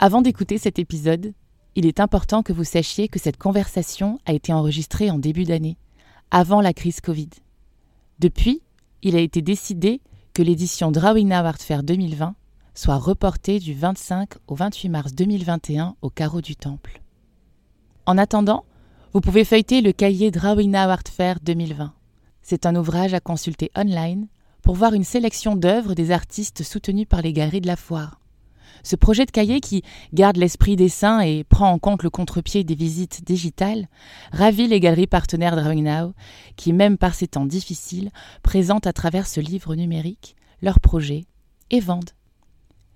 Avant d'écouter cet épisode, il est important que vous sachiez que cette conversation a été enregistrée en début d'année, avant la crise Covid. Depuis, il a été décidé que l'édition Drawing Now Art Fair 2020 soit reportée du 25 au 28 mars 2021 au carreau du Temple. En attendant, vous pouvez feuilleter le cahier Drawing Now Art Fair 2020. C'est un ouvrage à consulter online pour voir une sélection d'œuvres des artistes soutenus par les galeries de la foire. Ce projet de cahier qui garde l'esprit dessin et prend en compte le contre-pied des visites digitales ravit les galeries partenaires Drawing Now qui, même par ces temps difficiles, présentent à travers ce livre numérique leurs projets et vendent.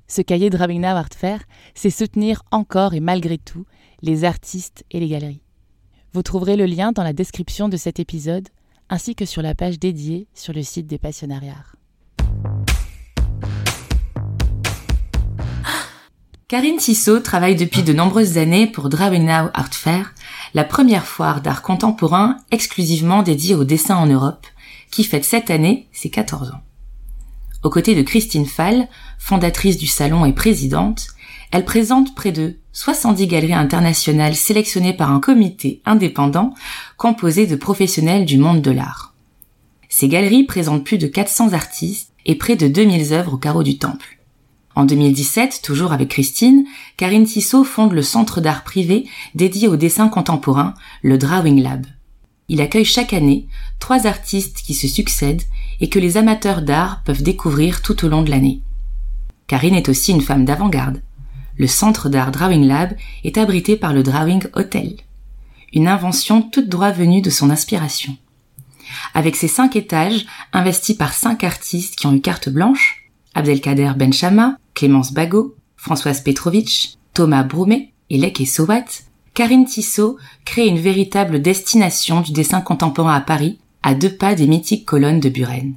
Ce cahier Drawing Now Art Fair, c'est soutenir encore et malgré tout les artistes et les galeries. Vous trouverez le lien dans la description de cet épisode ainsi que sur la page dédiée sur le site des passionnariats. Karine Tissot travaille depuis de nombreuses années pour Drawing Now Art Fair, la première foire d'art contemporain exclusivement dédiée au dessin en Europe, qui fête cette année ses 14 ans. Aux côtés de Christine Fall, fondatrice du salon et présidente, elle présente près de 70 galeries internationales sélectionnées par un comité indépendant composé de professionnels du monde de l'art. Ces galeries présentent plus de 400 artistes et près de 2000 œuvres au carreau du temple. En 2017, toujours avec Christine, Karine Tissot fonde le centre d'art privé dédié au dessin contemporain, le Drawing Lab. Il accueille chaque année trois artistes qui se succèdent et que les amateurs d'art peuvent découvrir tout au long de l'année. Karine est aussi une femme d'avant-garde. Le centre d'art Drawing Lab est abrité par le Drawing Hotel, une invention toute droit venue de son inspiration. Avec ses cinq étages, investis par cinq artistes qui ont eu carte blanche, Abdelkader Benchama, Clémence Bagot, Françoise Petrovitch, Thomas Broumet et Lek et Sowat, Karine Tissot crée une véritable destination du dessin contemporain à Paris, à deux pas des mythiques colonnes de Buren.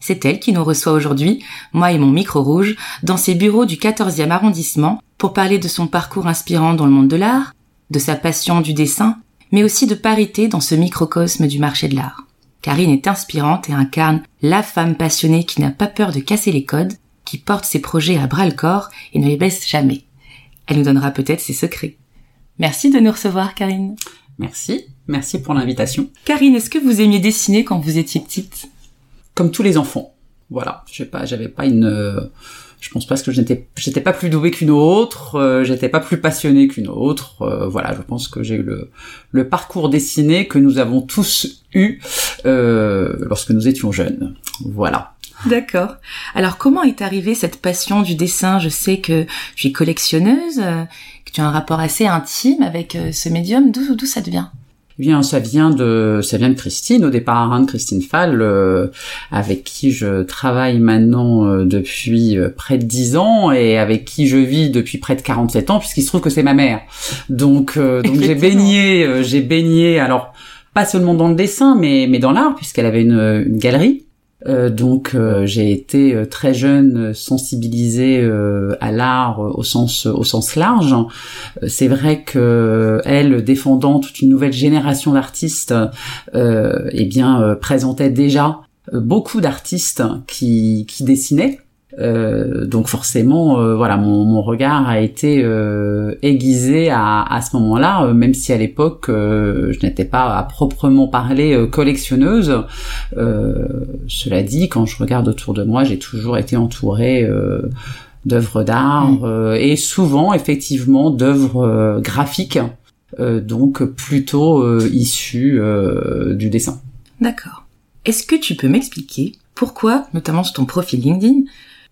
C'est elle qui nous reçoit aujourd'hui, moi et mon micro rouge, dans ses bureaux du 14e arrondissement pour parler de son parcours inspirant dans le monde de l'art, de sa passion du dessin, mais aussi de parité dans ce microcosme du marché de l'art. Karine est inspirante et incarne la femme passionnée qui n'a pas peur de casser les codes, qui porte ses projets à bras le corps et ne les baisse jamais. Elle nous donnera peut-être ses secrets. Merci de nous recevoir, Karine. Merci, merci pour l'invitation. Karine, est-ce que vous aimiez dessiner quand vous étiez petite? Comme tous les enfants. Voilà, je sais pas, j'avais pas une je pense pas que j'étais j'étais pas plus douée qu'une autre, euh, j'étais pas plus passionnée qu'une autre. Euh, voilà, je pense que j'ai eu le, le parcours dessiné que nous avons tous eu euh, lorsque nous étions jeunes. Voilà. D'accord. Alors comment est arrivée cette passion du dessin? Je sais que tu es collectionneuse, que tu as un rapport assez intime avec ce médium. D'où d'où ça te vient bien, ça vient de, ça vient de Christine au départ, hein, de Christine Fall, euh, avec qui je travaille maintenant euh, depuis euh, près de 10 ans et avec qui je vis depuis près de 47 ans, puisqu'il se trouve que c'est ma mère. Donc, donc j'ai baigné, j'ai baigné, alors pas seulement dans le dessin, mais mais dans l'art, puisqu'elle avait une, une galerie. Euh, donc euh, j'ai été euh, très jeune sensibilisée à l'art au sens au sens large. C'est vrai que elle défendant toute une nouvelle génération d'artistes, eh bien présentait déjà beaucoup d'artistes qui, qui dessinaient euh, donc forcément, euh, voilà, mon, mon, regard a été euh, aiguisé à, à ce moment-là, euh, même si à l'époque je n'étais pas à proprement parler collectionneuse. cela dit, quand je regarde autour de moi, j'ai toujours été entourée d'œuvres d'art mmh. et souvent effectivement d'œuvres graphiques, donc plutôt issues du dessin. D'accord. Est-ce que tu peux m'expliquer pourquoi, notamment sur ton profil LinkedIn,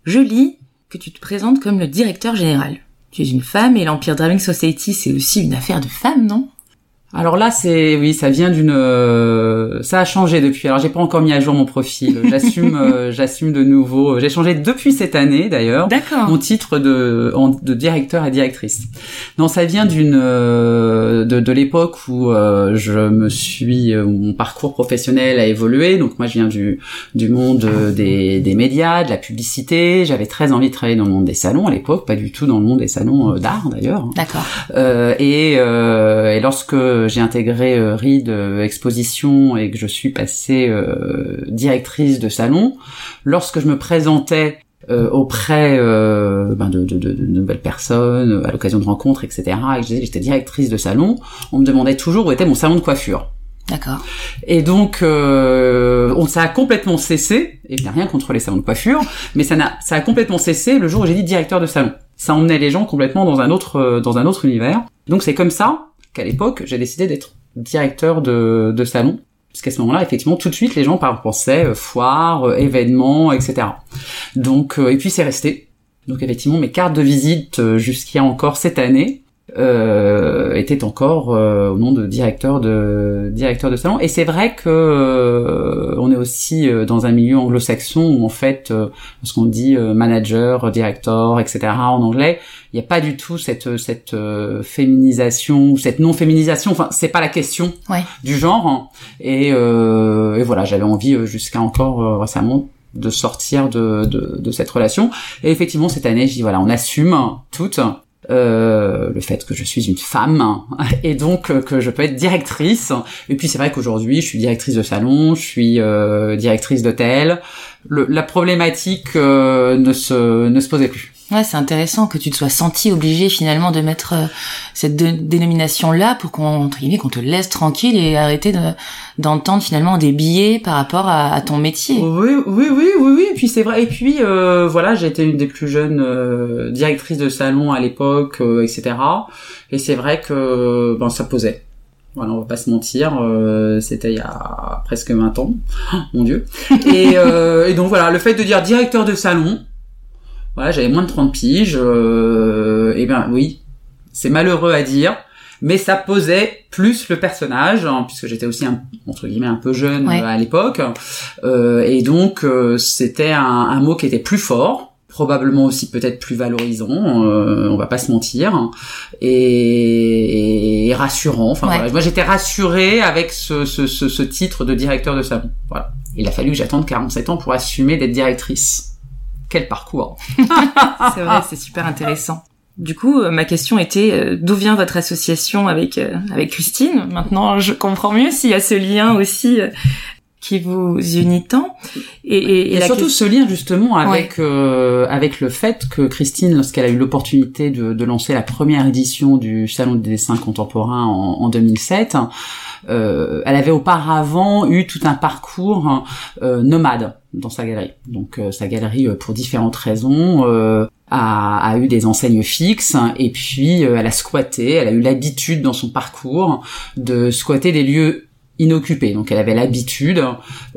je lis que tu te présentes comme le directeur général. Tu es une femme et l'Empire Drawing Society, c'est aussi une affaire de femmes, non? Alors là, c'est oui, ça vient d'une, euh, ça a changé depuis. Alors j'ai pas encore mis à jour mon profil. J'assume, euh, j'assume de nouveau. J'ai changé depuis cette année d'ailleurs. D'accord. Mon titre de de directeur à directrice. Non, ça vient d'une euh, de, de l'époque où je me suis, où mon parcours professionnel a évolué. Donc moi, je viens du du monde des des médias, de la publicité. J'avais très envie de travailler dans le monde des salons à l'époque, pas du tout dans le monde des salons d'art d'ailleurs. D'accord. et et lorsque j'ai intégré euh, RID euh, Exposition et que je suis passée euh, directrice de salon, lorsque je me présentais auprès ben de, de, de, nouvelles personnes, à l'occasion de rencontres, etc., et que j'étais directrice de salon, on me demandait toujours où était mon salon de coiffure. D'accord. Et donc, euh, on, ça a complètement cessé, et je n'ai rien contre les salons de coiffure, mais ça, a, ça a complètement cessé le jour où j'ai dit directeur de salon. Ça emmenait les gens complètement dans un autre, dans un autre univers. Donc c'est comme ça qu'à l'époque, j'ai décidé d'être directeur de, de salon. Parce ce moment-là, effectivement, tout de suite, les gens pensaient euh, foire, euh, événements, etc. Donc, euh, et puis c'est resté. Donc effectivement, mes cartes de visite jusqu'à encore cette année, euh, était encore euh, au nom de directeur de directeur de salon. Et c'est vrai que euh, on est aussi euh, dans un milieu anglo-saxon où en fait, ce qu'on dit manager, directeur, etc. en anglais, il n'y a pas du tout cette cette féminisation ou cette non féminisation. Enfin, c'est pas la question du genre. Hein. Et, et voilà, j'avais envie jusqu'à encore récemment de sortir de, de, de, cette relation. Et effectivement, cette année, je dis voilà, on assume toutes euh, le fait que je suis une femme et donc euh, que je peux être directrice. Et puis c'est vrai qu'aujourd'hui je suis directrice de salon, je suis euh, directrice d'hôtel. La problématique ne se ne se posait plus. Ouais, c'est intéressant que tu te sois senti obligé finalement de mettre euh, cette dénomination-là pour qu'on qu'on te laisse tranquille et arrêter d'entendre finalement des billets par rapport à, ton métier. Oui, oui, oui, oui, oui. Et puis c'est vrai. Et puis euh, voilà, j'ai été une des plus jeunes euh, directrices de salon à l'époque, etc. Et c'est vrai que ben ça posait. Voilà, on va pas se mentir, c'était il y a presque 20 ans, mon dieu. Et, et donc voilà, le fait de dire directeur de salon, voilà, j'avais moins de 30 piges. Euh, et ben oui, c'est malheureux à dire, mais ça posait plus le personnage, hein, puisque j'étais aussi un, entre guillemets un peu jeune euh, à l'époque, euh, et donc euh, c'était un, un, mot qui était plus fort probablement aussi peut-être plus valorisant, euh, on va pas se mentir, et, et rassurant. Enfin voilà, moi j'étais rassurée avec ce, ce, ce, ce, titre de directeur de salon. Voilà. Il a fallu que j'attende 47 ans pour assumer d'être directrice quel parcours C'est vrai, c'est super intéressant. Du coup, euh, ma question était euh, d'où vient votre association avec euh, avec Christine? Maintenant, je comprends mieux s'il y a ce lien aussi qui vous unit tant. Et, et, surtout ce lien justement avec avec le fait que Christine, lorsqu'elle a eu l'opportunité de, de, lancer la première édition du Salon des dessins contemporains en, en 2007, euh, elle avait auparavant eu tout un parcours euh, nomade dans sa galerie. Donc euh, sa galerie, pour différentes raisons, a, a, eu des enseignes fixes et puis elle a squatté, elle a eu l'habitude dans son parcours de squatter des lieux inoccupés. Donc elle avait l'habitude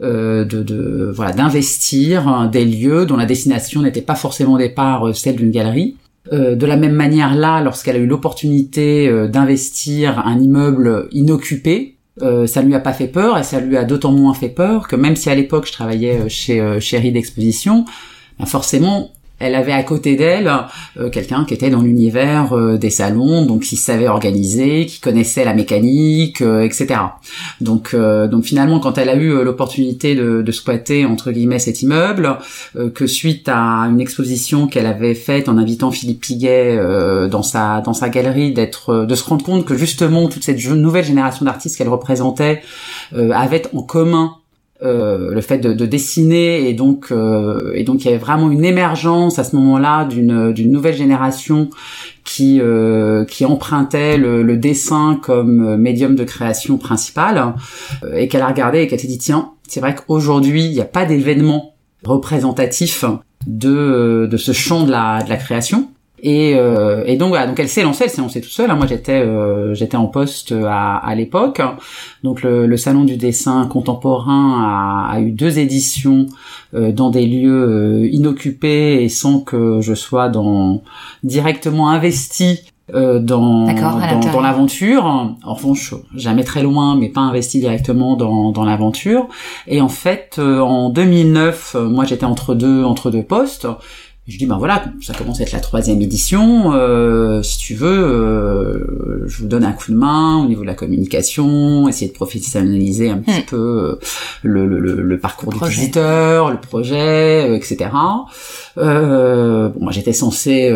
de, de, voilà d'investir des lieux dont la destination n'était pas forcément au départ celle d'une galerie. de la même manière là, lorsqu'elle a eu l'opportunité d'investir un immeuble inoccupé, euh, ça lui a pas fait peur et ça lui a d'autant moins fait peur que même si à l'époque je travaillais euh, chez euh, Chéri d'exposition, ben forcément elle avait à côté d'elle euh, quelqu'un qui était dans l'univers euh, des salons, donc qui savait organiser, qui connaissait la mécanique, euh, etc. Donc, finalement, quand elle a eu l'opportunité de, de, squatter entre guillemets cet immeuble, que suite à une exposition qu'elle avait faite en invitant Philippe Piguet dans sa dans sa galerie, d'être de se rendre compte que justement toute cette nouvelle génération d'artistes qu'elle représentait avait en commun euh, le fait de, de, dessiner et donc euh, et donc il y avait vraiment une émergence à ce moment-là d'une d'une nouvelle génération qui euh, qui empruntait le, le, dessin comme médium de création principal et qu'elle a regardé et qu'elle s'est dit tiens c'est vrai qu'aujourd'hui il n'y a pas d'événement représentatif de de ce champ de la de la création et, euh, et, donc voilà, donc elle s'est lancée, elle s'est lancée toute seule. Hein. Moi j'étais euh, j'étais en poste à, à l'époque. Donc le, le, salon du dessin contemporain a, a eu deux éditions euh, dans des lieux inoccupés et sans que je sois dans directement investi euh, dans dans, dans l'aventure. En revanche, jamais très loin, mais pas investi directement dans, dans l'aventure. Et en fait, euh, en 2009, euh, moi j'étais entre deux entre deux postes je dis ben voilà, ça commence à être la troisième édition. Euh, si tu veux, euh, je vous donne un coup de main au niveau de la communication, essayer de professionnaliser un petit hmm. peu euh, le, le, le, parcours du visiteur, le projet, euh, etc. Euh, bon, moi j'étais censé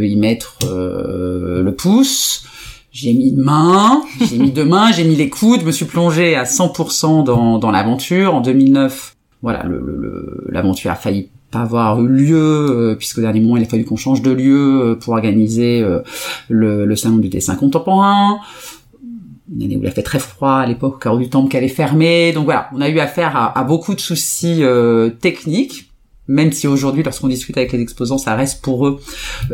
y mettre le pouce. J'ai mis une main, j'ai mis deux mains, j'ai mis les coudes, je me suis plongé à 100% dans, dans l'aventure. En 2009, voilà, l'aventure a failli pas avoir eu lieu euh, puisque au dernier moment il a fallu qu'on change de lieu euh, pour organiser euh, le, salon du dessin contemporain une année où il a fait très froid à l'époque, car du temple qu'elle est fermée. Donc voilà, on a eu affaire à, à beaucoup de soucis techniques, même si aujourd'hui, lorsqu'on discute avec les exposants, ça reste pour eux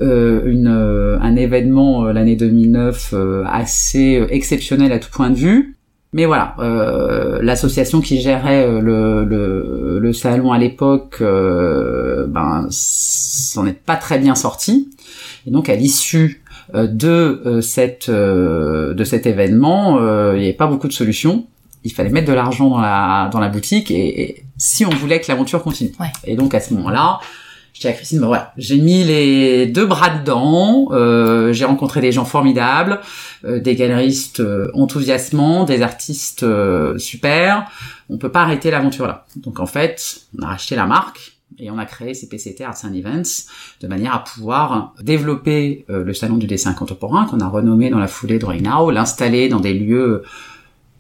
une, un événement l'année 2009 assez exceptionnel à tout point de vue. Mais voilà, euh, l'association qui gérait euh, le, le, le salon à l'époque, euh, ben, s'en est pas très bien sorti. Et donc à l'issue euh, de cette de cet événement, il n'y avait pas beaucoup de solutions. Il fallait mettre de l'argent dans la dans la boutique et, si on voulait que l'aventure continue. Et donc à ce moment-là, je dis à Christine, bah voilà, j'ai mis les deux bras dedans, euh, j'ai rencontré des gens formidables, euh, des galeristes euh, enthousiasmants, des artistes euh, super. On peut pas arrêter l'aventure là. Donc en fait, on a racheté la marque et on a créé CPCT Arts and Events de manière à pouvoir développer le salon du dessin contemporain qu'on a renommé dans la foulée de Now, l'installer dans des lieux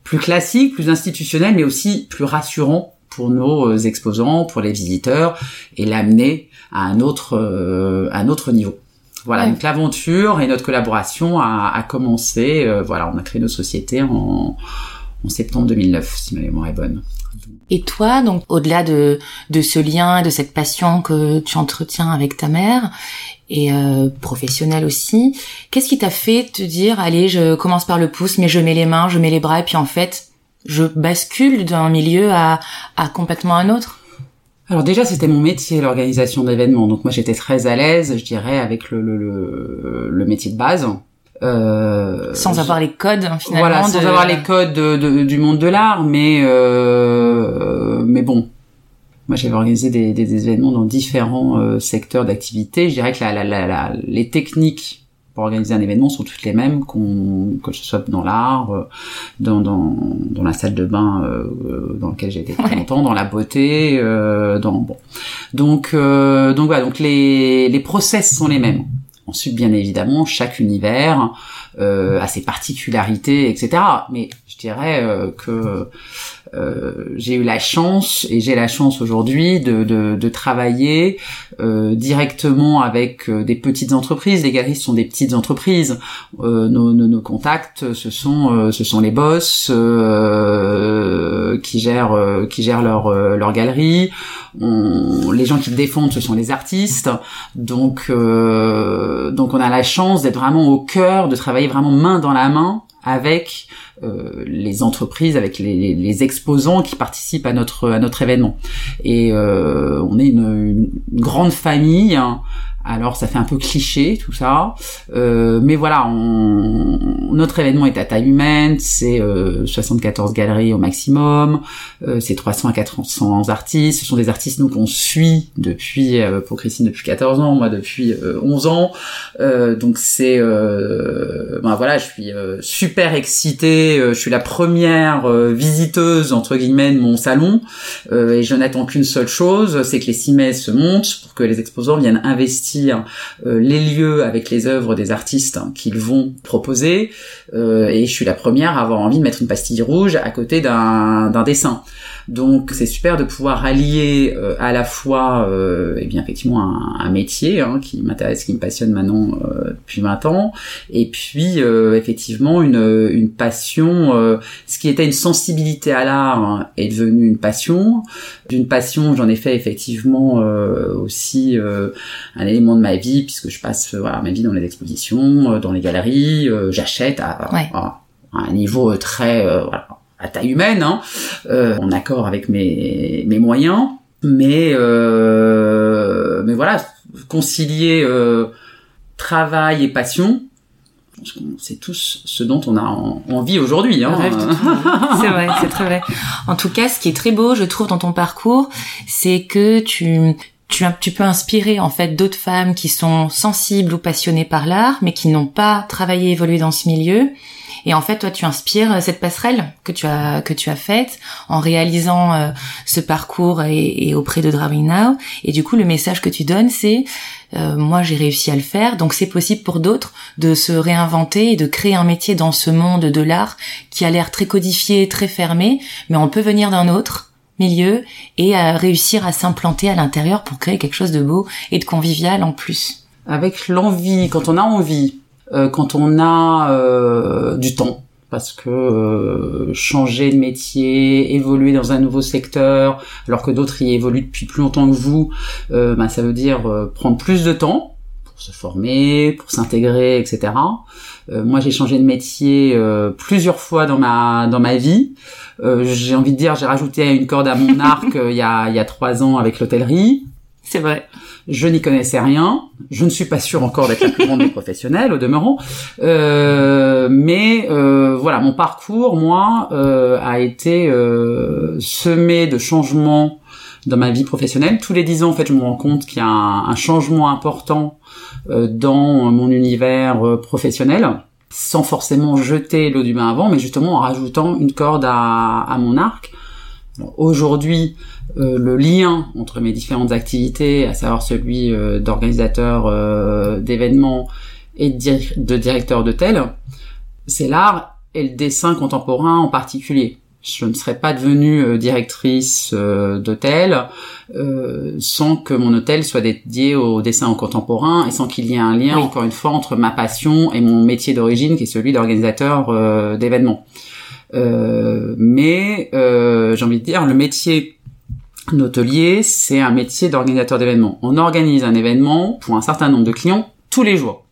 plus classiques, plus institutionnels, mais aussi plus rassurants pour nos exposants, pour les visiteurs, et l'amener à un autre, euh, un autre niveau. Voilà, donc l'aventure et notre collaboration a, a commencé. Euh, voilà, on a créé nos sociétés en, en septembre 2009, si ma mémoire est bonne. Et toi, donc au-delà de, de ce lien, de cette passion que tu entretiens avec ta mère et euh, professionnelle aussi, qu'est-ce qui t'a fait te dire allez, je commence par le pouce, mais je mets les mains, je mets les bras, et puis en fait, je bascule d'un milieu à, à complètement un autre alors déjà, c'était mon métier, l'organisation d'événements. Donc moi, j'étais très à l'aise, je dirais, avec le, le, le, métier de base. Euh, sans avoir les codes hein, finalement. Voilà, sans avoir les codes de, du monde de l'art, mais euh, mais bon. Moi, j'avais organisé des, des, événements dans différents euh, secteurs d'activité. Je dirais que la, la, la, les techniques pour organiser un événement sont toutes les mêmes, qu'on, que ce soit dans l'art, euh, dans, dans, dans la salle de bain euh, dans laquelle j'ai été très longtemps, dans la beauté, euh, dans bon. Donc donc voilà, donc les les process sont les mêmes. Ensuite, bien évidemment, chaque univers a ses particularités, etc. Mais je dirais que euh, j'ai eu la chance et j'ai la chance aujourd'hui de, de, de, travailler euh, directement avec euh, des petites entreprises. Les galeristes sont des petites entreprises. Euh, nos, nos, nos, contacts, ce sont ce sont les boss qui gèrent qui gèrent leur leur galerie. Les gens qui défendent, ce sont les artistes. Donc donc on a la chance d'être vraiment au cœur, de travailler vraiment main dans la main avec euh, les entreprises, avec les, les, exposants qui participent à notre à notre événement. Et euh, on est une, une, grande famille. Hein, alors ça fait un peu cliché tout ça, euh, mais voilà, on, notre événement est à taille humaine, c'est 74 euh, galeries au maximum, euh, c'est 300 à 400 artistes, ce sont des artistes nous qu'on suit depuis, euh, pour Christine depuis 14 ans, moi depuis 11 ans, donc c'est, ben voilà, je suis super excitée, je suis la première visiteuse entre guillemets de mon salon, et je n'attends qu'une seule chose, c'est que les cimets se montent pour que les exposants viennent investir euh, les lieux avec les œuvres des artistes qu'ils vont proposer. Euh, et je suis la première à avoir envie de mettre une pastille rouge à côté d'un dessin. Donc c'est super de pouvoir allier euh, à la fois, euh, eh bien effectivement un, un métier hein, qui m'intéresse, qui me passionne maintenant euh, depuis 20 ans, et puis euh, effectivement une, une passion. ce qui était une sensibilité à l'art hein, est devenu une passion. D'une passion, j'en ai fait effectivement aussi un élément de ma vie puisque je passe voilà ma vie dans les expositions, dans les galeries, j'achète à, à, un niveau très voilà à taille humaine, hein, euh, en accord avec mes, mes moyens, mais euh, mais voilà, concilier euh, travail et passion, c'est tous ce dont on a envie aujourd'hui. Hein. c'est vrai, c'est très vrai. En tout cas, ce qui est très beau, je trouve, dans ton parcours, c'est que tu tu, tu peux inspirer en fait d'autres femmes qui sont sensibles ou passionnées par l'art, mais qui n'ont pas travaillé, évolué dans ce milieu. Et en fait, toi, tu inspires cette passerelle que tu as que tu as faite en réalisant euh, ce parcours et, auprès de Drawing Now. Et du coup, le message que tu donnes, c'est euh, moi, j'ai réussi à le faire, donc c'est possible pour d'autres de se réinventer et de créer un métier dans ce monde de l'art qui a l'air très codifié, très fermé, mais on peut venir d'un autre milieu et à réussir à s'implanter à l'intérieur pour créer quelque chose de beau et de convivial en plus. Avec l'envie, quand on a envie, euh, quand on a euh, du temps, parce que euh, changer de métier, évoluer dans un nouveau secteur, alors que d'autres y évoluent depuis plus longtemps que vous, ben, ça veut dire prendre plus de temps pour se former, pour s'intégrer, etc. moi, j'ai changé de métier plusieurs fois dans ma dans ma vie. Euh, j'ai envie de dire, j'ai rajouté une corde à mon arc euh, il, y a, il y a trois ans avec l'hôtellerie. C'est vrai. Je n'y connaissais rien. Je ne suis pas sûre encore d'être la plus grande des professionnels, au demeurant. Euh, mais euh, voilà, mon parcours, moi, euh, a été semé de changements dans ma vie professionnelle. Tous les dix ans, en fait, je me rends compte qu'il y a un, changement important dans mon univers professionnel sans forcément jeter l'eau du bain avant, mais justement en rajoutant une corde à, mon arc. Aujourd'hui, euh, le lien entre mes différentes activités, à savoir celui euh, d'organisateur euh, d'événements et de, de directeur d'hôtel, c'est l'art et le dessin contemporain en particulier je ne serais pas devenue euh, directrice euh, d'hôtel euh, sans que mon hôtel soit dédié au dessin en contemporain et sans qu'il y ait un lien, encore une fois, entre ma passion et mon métier d'origine, qui est celui d'organisateur d'événements. mais j'ai envie de dire, le métier d'hôtelier, c'est un métier d'organisateur d'événements. On organise un événement pour un certain nombre de clients tous les jours.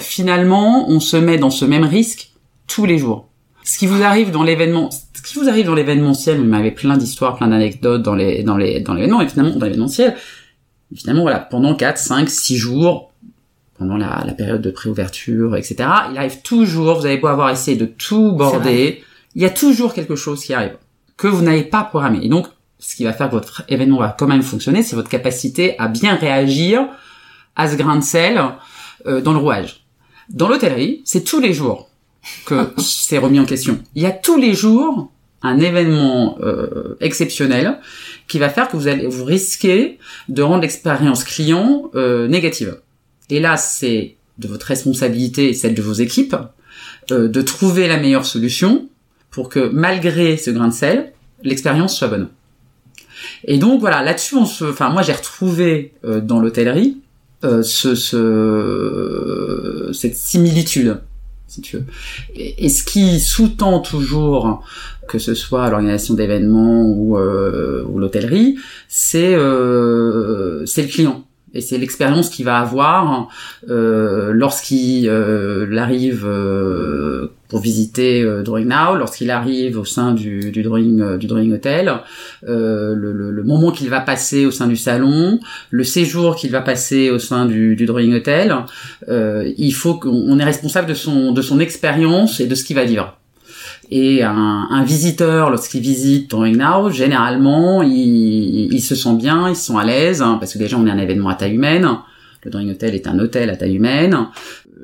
Finalement, on se met dans ce même risque tous les jours. Ce qui vous arrive dans l'événement, ce qui vous arrive dans l'événementiel, vous m'avez plein d'histoires, plein d'anecdotes dans les, dans les, dans l'événement, et finalement, dans l'événementiel, finalement, voilà, pendant 4, 5, 6 jours, pendant la, la période de préouverture, etc., il arrive toujours, vous avez beau avoir essayé de tout border, il y a toujours quelque chose qui arrive, que vous n'avez pas programmé. Et donc, ce qui va faire que votre événement va quand même fonctionner, c'est votre capacité à bien réagir à ce grain de sel euh, dans le rouage. Dans l'hôtellerie, c'est tous les jours que c'est remis en question. Il y a tous les jours un événement euh, exceptionnel qui va faire que vous allez vous risquer de rendre l'expérience client euh, négative. Et là, c'est de votre responsabilité et celle de vos équipes euh, de trouver la meilleure solution pour que malgré ce grain de sel, l'expérience soit bonne. Et donc voilà, là-dessus, on se, enfin moi j'ai retrouvé dans l'hôtellerie ce, ce, cette similitude tu veux. Et, ce qui sous-tend toujours, que ce soit l'organisation d'événements ou, euh, ou l'hôtellerie, c'est euh, c'est le client et c'est l'expérience qu'il va avoir euh, lorsqu'il euh, arrive euh, pour visiter euh, Drawing Now, lorsqu'il arrive au sein du, du drawing euh, du drawing hotel, le, le, le, moment qu'il va passer au sein du salon, le séjour qu'il va passer au sein du, du drawing hotel, il faut qu'on est responsable de son de son expérience et de ce qu'il va vivre. Et un, un visiteur, lorsqu'il visite Drawing Now, généralement, il, il, se sent bien, ils sont à l'aise, hein, parce que déjà on est un événement à taille humaine. Le Drawing Hotel est un hôtel à taille humaine.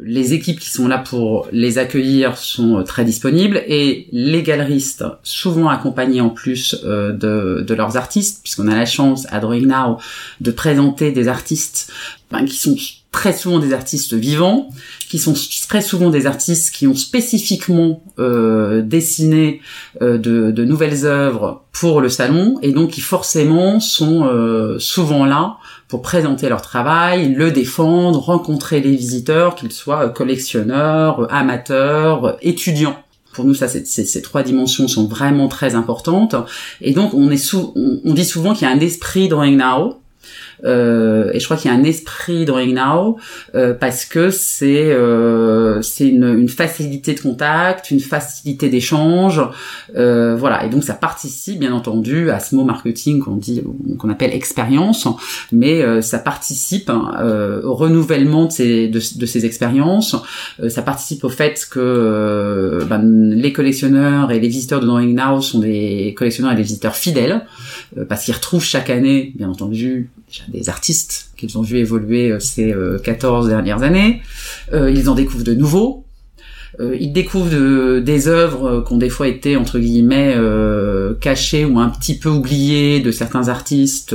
Les équipes qui sont là pour les accueillir sont euh, très disponibles et les galeristes, souvent accompagnés en plus euh, de, de, leurs artistes, puisqu'on a la chance à Drawing Now de présenter des artistes ben, qui sont très souvent des artistes vivants, qui sont très souvent des artistes qui ont spécifiquement euh, dessiné de, de, nouvelles œuvres pour le salon et donc qui forcément sont souvent là pour présenter leur travail, le défendre, rencontrer les visiteurs, qu'ils soient collectionneurs, amateurs, étudiants. Pour nous, ça, ces trois dimensions sont vraiment très importantes. Et donc, on, est on, dit souvent qu'il y a un esprit drawing now, euh, et je crois qu'il y a un esprit Drawing Now euh, parce que c'est euh, c'est une, une, facilité de contact, une facilité d'échange, euh, voilà. Et donc ça participe bien entendu à ce mot marketing qu'on dit qu'on appelle expérience, mais euh, ça participe hein, au renouvellement de ces de, ces expériences. ça participe au fait que ben, les collectionneurs et les visiteurs de Drawing Now sont des collectionneurs et des visiteurs fidèles parce qu'ils retrouvent chaque année, bien entendu, des artistes qu'ils ont vu évoluer euh, ces 14 euh, dernières années. Euh, ils en découvrent de nouveaux. ils découvrent des œuvres qui ont des fois été entre guillemets cachées ou un petit peu oubliées de certains artistes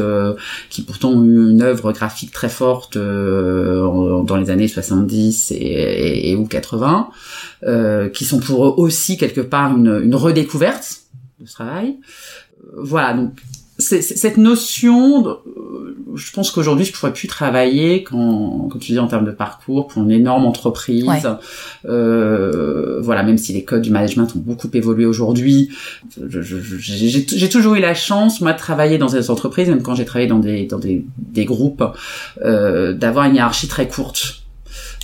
qui pourtant ont eu une œuvre graphique très forte dans les années 70 et, et, ou 80, qui sont pour eux aussi quelque part une, une redécouverte de ce travail. Voilà, donc cette notion, euh, je pense qu'aujourd'hui je pourrais plus travailler quand, quand tu dis en termes de parcours pour une énorme entreprise. Euh, voilà, même si les codes du management ont beaucoup évolué aujourd'hui, j'ai toujours eu la chance moi de travailler dans des entreprises, même quand j'ai travaillé dans des dans des, des groupes, euh, d'avoir une hiérarchie très courte.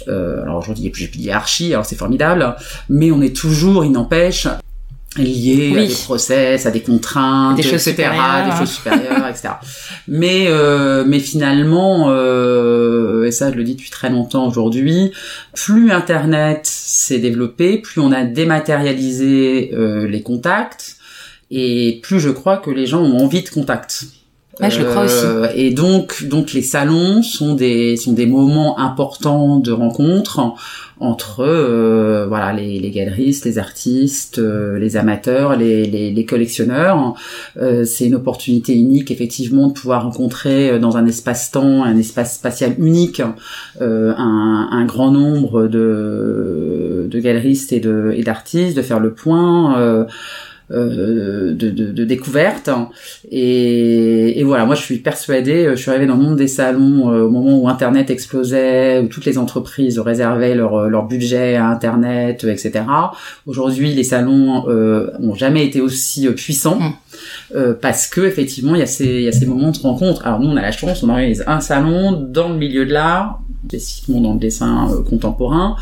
Euh, alors aujourd'hui, il n'y a plus de hiérarchie, alors c'est formidable, mais on est toujours, il n'empêche, liées à des process, à des contraintes, des choses etc., des choses supérieures, etc. Mais euh, mais finalement, euh, et ça je le dis depuis très longtemps aujourd'hui, plus Internet s'est développé, plus on a dématérialisé euh, les contacts, et plus je crois que les gens ont envie de contact. Ouais, je crois aussi. Euh, et donc, donc les salons sont des sont des moments importants de rencontre entre euh, voilà les, les, galeristes, les artistes, euh, les amateurs, les, les, les collectionneurs. Euh, c'est une opportunité unique effectivement de pouvoir rencontrer dans un espace-temps, un espace spatial unique, un, un, grand nombre de, de galeristes et de et d'artistes, de faire le point. Euh, de, de, de, découverte. Et, et, voilà, moi je suis persuadée, euh, je suis arrivée dans le monde des salons euh, au moment où Internet explosait, où toutes les entreprises réservaient leur, leur budget à Internet, etc. Aujourd'hui, les salons euh, ont jamais été aussi puissants. Mmh. Euh, parce que effectivement il y a ces il y a ces moments de rencontre. Alors nous on a la chance, on organise un salon dans le milieu de l'art, spécifiquement dans le dessin euh, contemporain,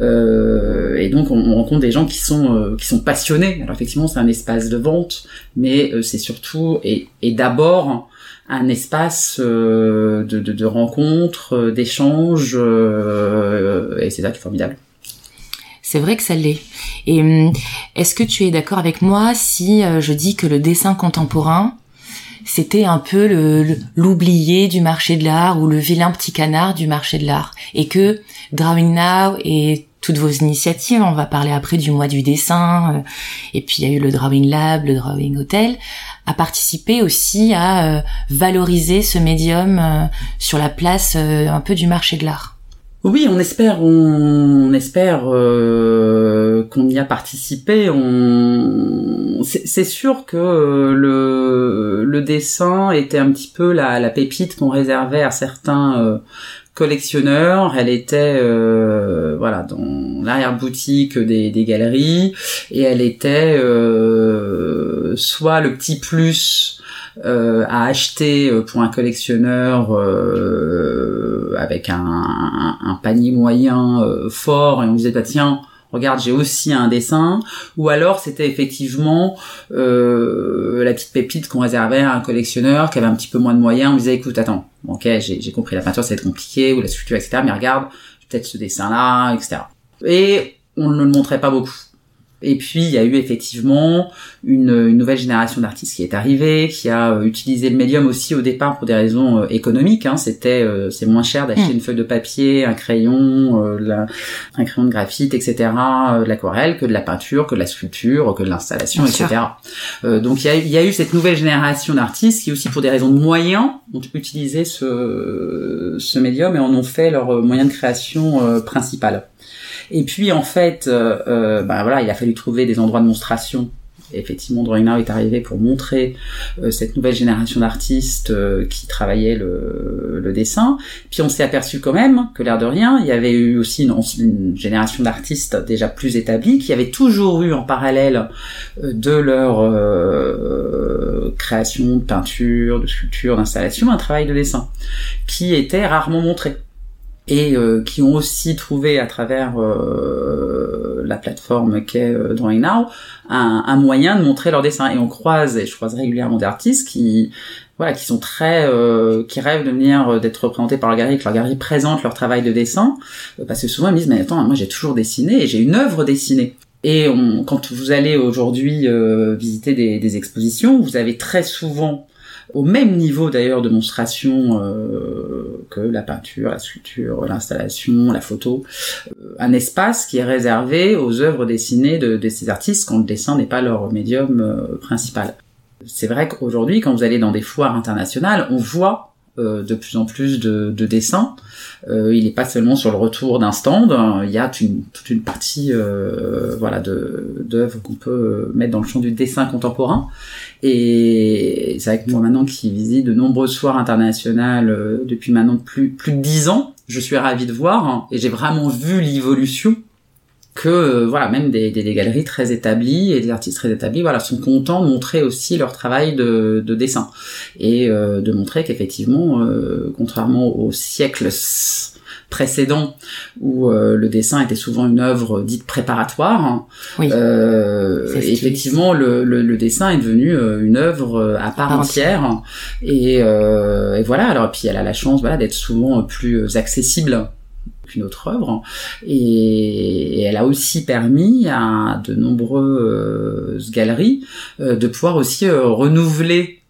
euh, et donc on, rencontre des gens qui sont euh, qui sont passionnés. Alors effectivement c'est un espace de vente, mais c'est surtout et, et d'abord un espace de, de, de, rencontre, d'échange, et c'est ça qui est formidable. C'est vrai que ça l'est. Et hum, est-ce que tu es d'accord avec moi si je dis que le dessin contemporain, c'était un peu l'oublié du marché de l'art ou le vilain petit canard du marché de l'art et que Drawing Now et toutes vos initiatives, on va parler après du mois du dessin, euh, et puis il y a eu le Drawing Lab, le Drawing Hotel, a participé aussi à euh, valoriser ce médium sur la place un peu du marché de l'art. Oui, on espère, on, espère euh, qu'on y a participé. On... C'est sûr que euh, le, dessin était un petit peu la, pépite qu'on réservait à certains euh, collectionneurs. Elle était voilà dans l'arrière boutique des, galeries et elle était soit le petit plus euh, à acheter euh, pour un collectionneur euh, avec un, un, panier moyen fort et on disait bah tiens regarde j'ai aussi un dessin. Ou alors c'était effectivement euh, la petite pépite qu'on réservait à un collectionneur qui avait un petit peu moins de moyens. On disait écoute attends ok j'ai compris la peinture ça va être compliqué ou la sculpture etc mais regarde peut-être ce dessin là etc et on ne le montrait pas beaucoup et puis il y a eu effectivement une, une nouvelle génération d'artistes qui est arrivée, qui a euh, utilisé le médium aussi au départ pour des raisons euh, économiques. Hein. C'était euh, c'est moins cher d'acheter mm. une feuille de papier, un crayon, la, un crayon de graphite, etc., de l'aquarelle, que de la peinture, que de la sculpture, que de l'installation, etc. donc il y a, y a eu cette nouvelle génération d'artistes qui aussi pour des raisons de moyens ont utilisé ce, ce médium et en ont fait leur moyen de création principal. Et puis en fait, euh, euh, bah voilà, il a fallu trouver des endroits de monstration effectivement, Drawing est arrivé pour montrer cette nouvelle génération d'artistes qui travaillaient le, dessin. Puis on s'est aperçu quand même que l'air de rien, il y avait eu aussi une, une génération d'artistes déjà plus établis qui avaient toujours eu en parallèle de leur création de peinture, de sculpture, d'installation, un travail de dessin qui était rarement montré et euh, qui ont aussi trouvé à travers euh, la plateforme qu'est euh, Drawing Now un, moyen de montrer leur dessin et on croise et je croise régulièrement des artistes qui voilà qui sont très qui rêvent de venir d'être représentés par leur galerie que leur galerie présente leur travail de dessin. Parce que souvent ils me disent mais attends moi j'ai toujours dessiné et j'ai une œuvre dessinée. Et on, quand vous allez aujourd'hui visiter des, des, expositions, vous avez très souvent au même niveau d'ailleurs de monstration euh, que la peinture, la sculpture, l'installation, la photo, euh, un espace qui est réservé aux œuvres dessinées de, ces artistes quand le dessin n'est pas leur médium euh, principal. C'est vrai qu'aujourd'hui, quand vous allez dans des foires internationales, on voit de plus en plus de, de dessins. il n'est pas seulement sur le retour d'un stand, hein. il y a une, toute une partie voilà d'œuvres qu'on peut mettre dans le champ du dessin contemporain. Et c'est vrai que moi maintenant qui visite de nombreuses foires internationales euh, depuis maintenant plus plus de dix ans, je suis ravie de voir hein, et j'ai vraiment vu l'évolution que euh, voilà même des, des, galeries très établies et des artistes très établis voilà sont contents de montrer aussi leur travail de, de dessin et euh, de montrer qu'effectivement contrairement aux siècles précédent où euh, le dessin était souvent une œuvre dite préparatoire. Oui. Euh, effectivement, le, le, le, dessin est devenu euh, une œuvre euh, à part entière. Et, et, voilà. Alors puis elle a la chance, voilà, d'être souvent plus accessible qu'une autre œuvre. Et, elle a aussi permis à de nombreuses galeries de pouvoir aussi renouveler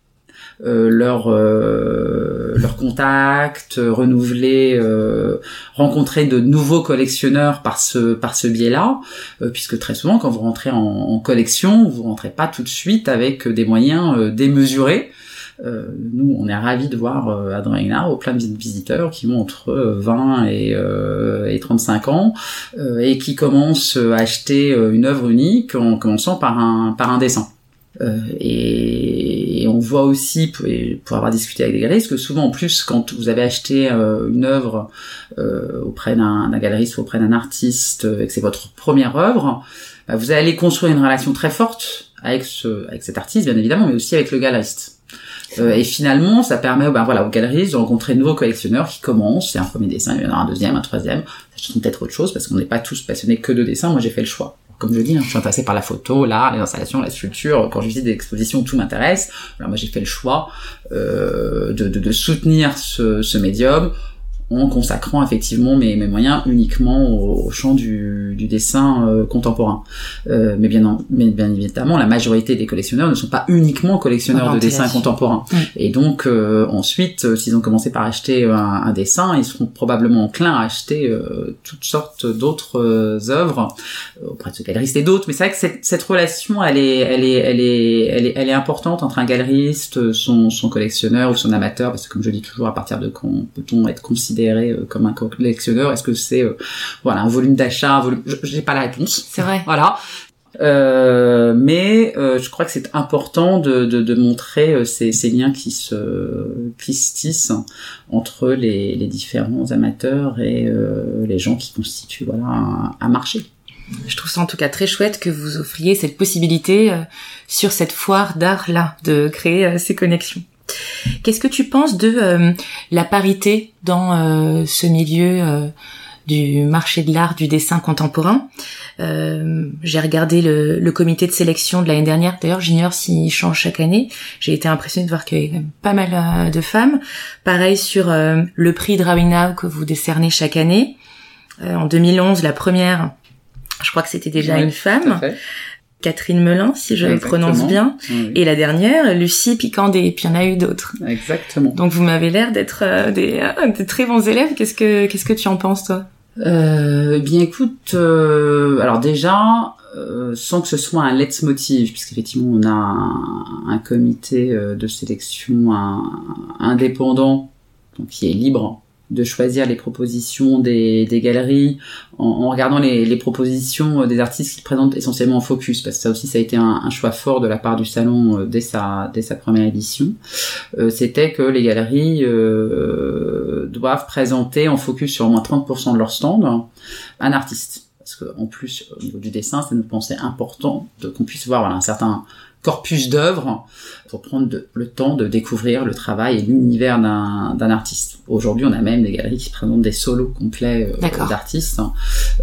euh, leur euh, leur contact, renouveler, euh, rencontrer de nouveaux collectionneurs par ce biais-là, puisque très souvent quand vous rentrez en, en, collection, vous rentrez pas tout de suite avec des moyens démesurés. Euh, nous, on est ravis de voir euh, Adrena au plein de visiteurs qui ont entre 20 et, et 35 ans et qui commencent à acheter une œuvre unique en commençant par un par un dessin. Euh, et, on voit aussi, pour, avoir discuté avec des galeristes, que souvent en plus, quand vous avez acheté euh, une œuvre euh, auprès d'un galeriste ou auprès d'un artiste, et que c'est votre première œuvre, bah, vous allez construire une relation très forte avec, ce, avec cet artiste, bien évidemment, mais aussi avec le galeriste. Euh, et finalement, ça permet ben, voilà, aux galeristes de rencontrer de nouveaux collectionneurs qui commencent. C'est un premier dessin, il y en aura un deuxième, un troisième. Ça peut-être autre chose parce qu'on n'est pas tous passionnés que de dessin. Moi, j'ai fait le choix comme je dis, hein, je suis intéressée par la photo, l'art, les installations, la sculpture. Quand je visite des expositions, tout m'intéresse. Alors moi, j'ai fait le choix euh, de, de, de, soutenir ce, ce médium en consacrant effectivement mes, mes moyens uniquement au, champ du, du dessin euh, contemporain. Euh, mais, bien, mais bien évidemment, la majorité des collectionneurs ne sont pas uniquement collectionneurs de dessins contemporains. Et donc euh, ensuite, s'ils ont commencé par acheter un, un, dessin, ils seront probablement enclins à acheter toutes sortes d'autres œuvres auprès de ce galeriste et d'autres. Mais c'est vrai que cette, cette, relation, elle est, elle est, elle est, elle est, elle est importante entre un galeriste, son, son collectionneur ou son amateur, parce que comme je dis toujours, à partir de quand peut-on être considéré euh, comme un collectionneur? Est-ce que c'est euh, voilà un volume d'achat, volume... J'ai pas la réponse. C'est vrai. Voilà. Euh, mais euh, je crois que c'est important de, de, de montrer euh, ces, ces, liens qui se, qui se tissent entre les, les différents amateurs et les gens qui constituent voilà un, un, marché. Je trouve ça en tout cas très chouette que vous offriez cette possibilité sur cette foire d'art là de créer ces connexions. Qu'est-ce que tu penses de euh, la parité dans euh, ce milieu euh, du marché de l'art, du dessin contemporain? J'ai regardé le, le, comité de sélection de l'année dernière. D'ailleurs, j'ignore s'il change chaque année. J'ai été impressionnée de voir qu'il y avait pas mal de femmes. Pareil sur le prix Drawing Now que vous décernez chaque année. en 2011, la première, je crois que c'était déjà une femme. Catherine Melin, si je le prononce bien, et la dernière, Lucie Picandé, et puis il y en a eu d'autres. Exactement. Donc vous m'avez l'air d'être euh, des, euh, des, très bons élèves. Qu'est-ce que qu'est-ce que tu en penses toi? Euh, eh bien écoute, euh, alors déjà, sans que ce soit un leitmotiv, puisqu'effectivement on a un, un comité de sélection un, indépendant, donc qui est libre de choisir les propositions des, des galeries en, en regardant les, les, propositions des artistes qui présentent essentiellement en focus, parce que ça aussi ça a été un, un choix fort de la part du salon euh, dès sa dès sa première édition. Euh, C'était que les galeries euh, doivent présenter en focus sur au moins 30% de leur stand un artiste. Parce qu'en plus, au niveau du dessin, ça nous pensait important qu'on puisse voir voilà, un certain corpus d'œuvres pour prendre le temps de découvrir le travail et l'univers d'un artiste. Aujourd'hui, on a même des galeries qui présentent des solos complets euh, d'artistes.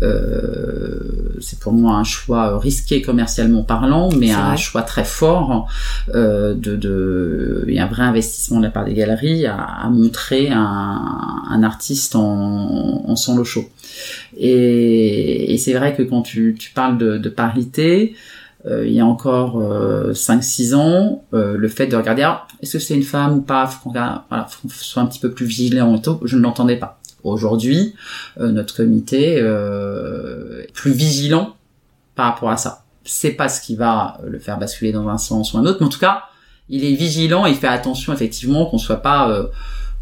Euh, c'est pour moi un choix risqué commercialement parlant, mais un choix très fort euh, de, de, il y a un vrai investissement de la part des galeries à, à montrer un, un, artiste en, en son lot chaud. Et, et c'est vrai que quand tu, tu parles de, de parité, euh, il y a encore euh, 5-6 ans, euh, le fait de regarder ah, est-ce que c'est une femme ou pas, faut qu'on voilà, soit un petit peu plus vigilant et tout, je ne l'entendais pas. Aujourd'hui, euh, notre comité est plus vigilant par rapport à ça. C'est pas ce qui va le faire basculer dans un sens ou un autre, mais en tout cas, il est vigilant et il fait attention effectivement qu'on soit pas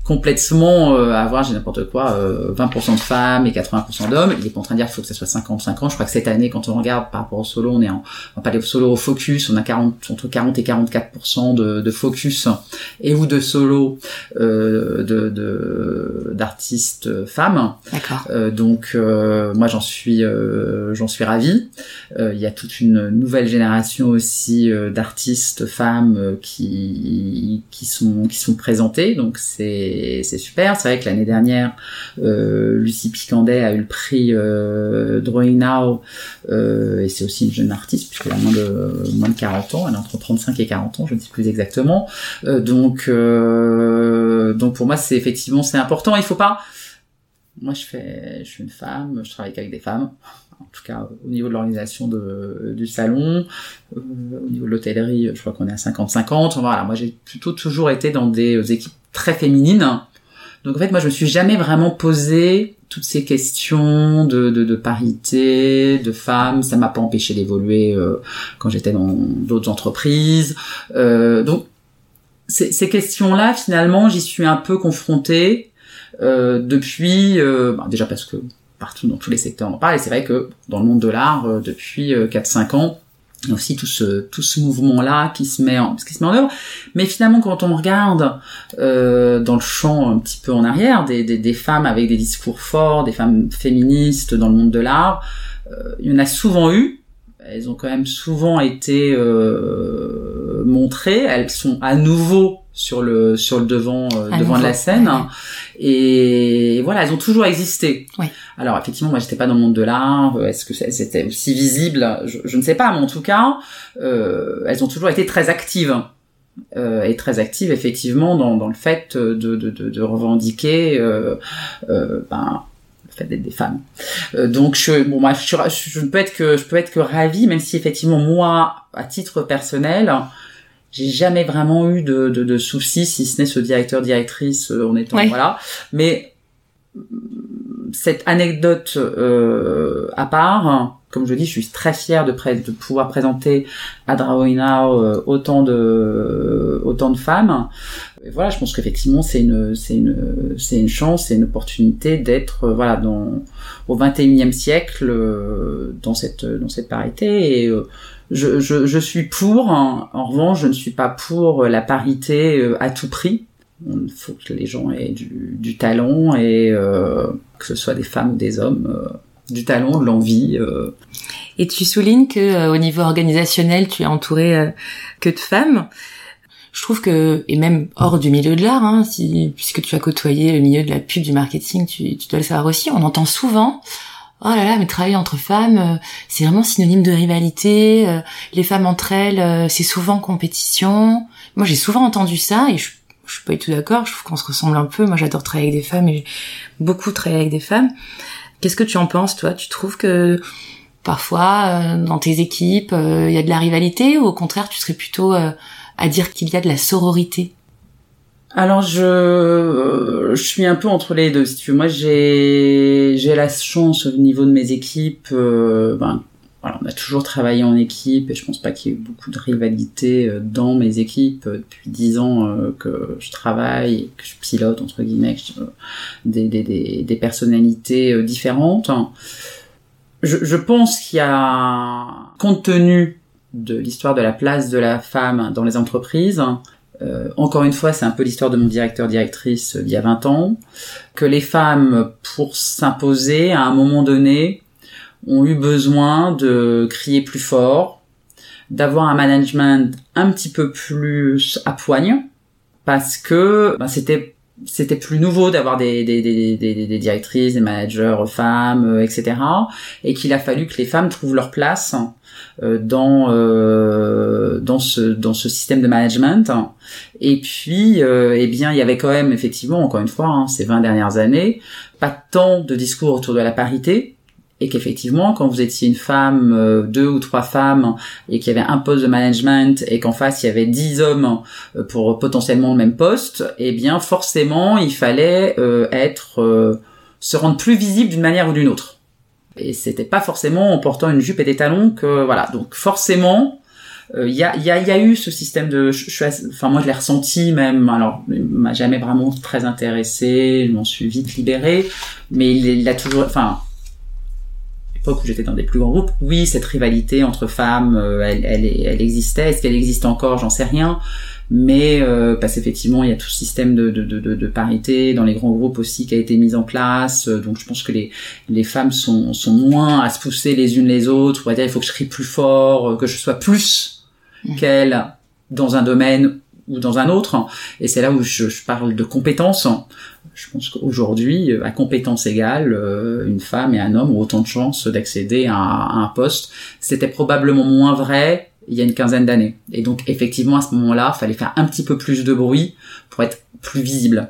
complètement euh, avoir, j'ai n'importe quoi, euh, 20% de femmes et 80% d'hommes. Il est pas en train de dire qu'il faut que ça soit 55 ans. Je crois que cette année, quand on regarde par rapport au solo, on est en, aller au solo au focus, on a 40, entre 40 et 44% de, de focus et ou de solo euh, de d'artistes femmes. D'accord. Euh, donc euh, moi j'en suis euh, j'en suis ravie. Il y a toute une nouvelle génération aussi d'artistes femmes qui qui sont qui sont présentées. Donc c'est c'est super. C'est vrai que l'année dernière, euh, Lucie Picandet a eu le prix euh, Drawing Now, euh, et c'est aussi une jeune artiste puisqu'elle a moins de moins de 40 ans, elle est entre 35 et 40 ans, je ne sais plus exactement. Donc donc pour moi c'est effectivement c'est important. Il faut pas moi je fais je suis une femme, je travaille avec des femmes en tout cas au niveau de l'organisation du salon, au niveau de l'hôtellerie, je crois qu'on est à 50-50. Voilà, moi j'ai plutôt toujours été dans des équipes très féminines. Donc en fait, moi je me suis jamais vraiment posé toutes ces questions de, de, de parité, de femmes. Ça m'a pas empêché d'évoluer euh, quand j'étais dans d'autres entreprises. Euh, donc ces, questions-là, finalement, j'y suis un peu confrontée euh, depuis. Euh, bah, déjà parce que partout dans tous les secteurs on en parle. Et c'est vrai que dans le monde de l'art, euh, depuis 4-5 euh, ans, aussi tout ce tout ce mouvement là qui se met en qui se met en œuvre. Mais finalement quand on regarde euh, dans le champ un petit peu en arrière des, des, des, femmes avec des discours forts des femmes féministes dans le monde de l'art euh, il y en a souvent eu. Elles ont quand même souvent été euh, montrées. Elles sont à nouveau sur le sur le devant euh, devant de la scène. Et voilà elles ont toujours existé. Oui. alors effectivement moi j'étais pas dans le monde de l'art. Est-ce que c'était aussi visible je, je, ne sais pas mais en tout cas euh, elles ont toujours été très actives. Euh, et très actives effectivement dans, dans le fait de, de, de, de revendiquer euh, euh, ben, le fait d'être des femmes. Euh, donc je bon moi je, je, ne peux être que je peux être que ravie même si effectivement moi à titre personnel j'ai jamais vraiment eu de, de, de soucis, si ce n'est ce directeur directrice euh, en étant ouais. voilà. Mais cette anecdote euh, à part, comme je dis, je suis très fière de, de pouvoir présenter à Drawing euh, autant de autant de femmes. Et voilà, je pense qu'effectivement c'est une c'est une c'est une chance, c'est une opportunité d'être euh, voilà dans au 21e siècle euh, dans cette dans cette parité et euh, je, je, je, suis pour. En, en, revanche, je ne suis pas pour la parité euh, à tout prix. Il faut que les gens aient du, du talent et euh, que ce soit des femmes ou des hommes, euh, du talent, de l'envie. euh. Et tu soulignes que euh, au niveau organisationnel, tu es entouré euh, que de femmes. Je trouve que, et même hors du milieu de l'art, hein, si, puisque tu as côtoyé le milieu de la pub, du marketing, tu, tu dois le savoir aussi, on entend souvent oh là là, mais travailler entre femmes, euh, c'est vraiment synonyme de rivalité. Euh, les femmes entre elles, euh, c'est souvent compétition. Moi, j'ai souvent entendu ça et je, je suis pas du tout d'accord. Je trouve qu'on se ressemble un peu. Moi, j'adore travailler avec des femmes et j'ai beaucoup travaillé avec des femmes. Qu'est-ce que tu en penses, toi? Tu trouves que parfois, dans tes équipes, il y a de la rivalité ou au contraire, tu serais plutôt à dire qu'il y a de la sororité? Alors je je suis un peu entre les deux. Si tu veux. Moi j'ai j'ai la chance au niveau de mes équipes, euh, ben, on a toujours travaillé en équipe et je pense pas qu'il y ait eu beaucoup de rivalité euh, dans mes équipes euh, depuis dix ans euh, que je travaille, que je pilote entre guillemets, des, des, des, des personnalités différentes. Je, je pense qu'il y a, compte tenu de l'histoire de la place de la femme dans les entreprises, euh, encore une fois, c'est un peu l'histoire de mon directeur-directrice il y a 20 ans, que les femmes, pour s'imposer, à un moment donné, ont eu besoin de crier plus fort, d'avoir un management un petit peu plus à poigne, parce que ben, c'était c'était plus nouveau d'avoir des, des, des, des, directrices, des managers femmes, euh, etc. Et qu'il a fallu que les femmes trouvent leur place euh, dans euh, dans ce dans ce système de management. Et puis, euh, eh bien, il y avait quand même effectivement, encore une fois, hein, ces 20 dernières années, pas tant de discours autour de la parité et qu'effectivement, quand vous étiez une femme, euh, deux ou trois femmes, et qu'il y avait un poste de management, et qu'en face il y avait dix hommes euh, pour potentiellement le même poste, eh bien forcément, il fallait euh, être se rendre plus visible d'une manière ou d'une autre. Et c'était pas forcément en portant une jupe et des talons que voilà. Donc forcément, il y, a, y, a, y, a, eu ce système de, enfin moi je l'ai ressenti même. Alors, il m'a jamais vraiment très intéressé, je m'en suis vite libérée, mais il, il a toujours, enfin où j'étais dans des plus grands groupes, oui, cette rivalité entre femmes, euh, elle, elle, elle, existait. Est-ce qu'elle existe encore? J'en sais rien. Mais euh, parce qu'effectivement, il y a tout ce système de, de, de, de, parité dans les grands groupes aussi qui a été mis en place. Euh, donc, je pense que les, les femmes sont, sont moins à se pousser les unes les autres. On va dire, il faut que je crie plus fort, que je sois plus mmh. qu'elle dans un domaine ou dans un autre. Et c'est là où je, je parle de compétences je pense qu'aujourd'hui, à compétence égale, euh, une femme et un homme ont autant de chances d'accéder à, un poste. C'était probablement moins vrai il y a une quinzaine d'années. Et donc effectivement à ce moment-là, fallait faire un petit peu plus de bruit pour être plus visible.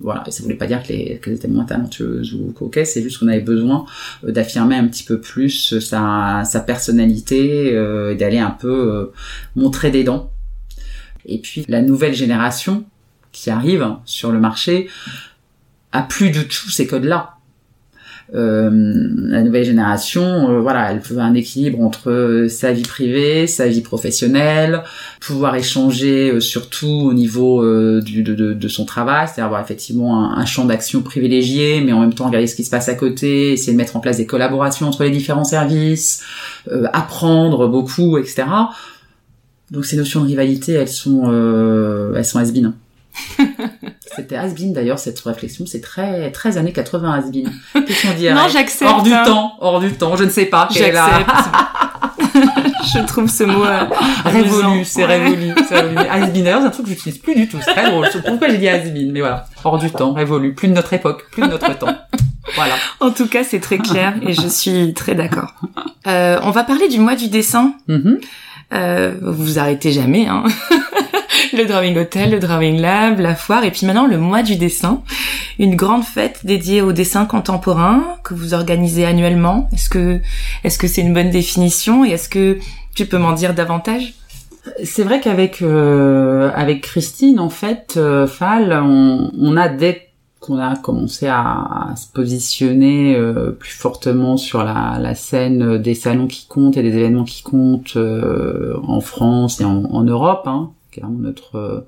Voilà, et ça voulait pas dire qu'elles étaient moins talentueuses ou coquettes, c'est juste qu'on avait besoin euh, d'affirmer un petit peu plus sa, sa personnalité, euh, d'aller un peu euh, montrer des dents. Et puis la nouvelle génération qui arrive sur le marché, a plus du tout ces codes-là. Euh, la nouvelle génération, euh, voilà, elle veut un équilibre entre sa vie privée, sa vie professionnelle, pouvoir échanger euh, surtout au niveau de, de, son travail, c'est-à-dire avoir effectivement un, champ d'action privilégié, mais en même temps regarder ce qui se passe à côté, essayer de mettre en place des collaborations entre les différents services, apprendre beaucoup, etc. Donc ces notions de rivalité, elles sont, elles sont has C'était Asbin d'ailleurs cette réflexion, c'est très très années 80 Asbin. Qu'est-ce qu'on dirait Non, j'accepte. Hors du temps, hors du temps, je ne sais pas. J'accepte. je trouve ce mot euh, révolu, c'est révolu, c'est d'ailleurs, c'est un truc que j'utilise plus du tout, c'est très drôle. Pourquoi j'ai dit Asbin Mais voilà, hors du temps, révolu, plus de notre époque, plus de notre temps. Voilà. En tout cas, c'est très clair et je suis très d'accord. Euh, on va parler du mois du dessin. Mm-hmm. Euh, vous arrêtez jamais, hein. Le Drawing Hotel, le Drawing Lab, la foire, et puis maintenant le mois du dessin, une grande fête dédiée au dessin contemporain que vous organisez annuellement. Est-ce que est-ce que c'est une bonne définition et est-ce que tu peux m'en dire davantage? C'est vrai qu'avec euh, avec Christine en fait euh, Fall on, on a dès qu'on a commencé à, se positionner euh, plus fortement sur la, la, scène des salons qui comptent et des événements qui comptent en France et en, en Europe hein, notre euh,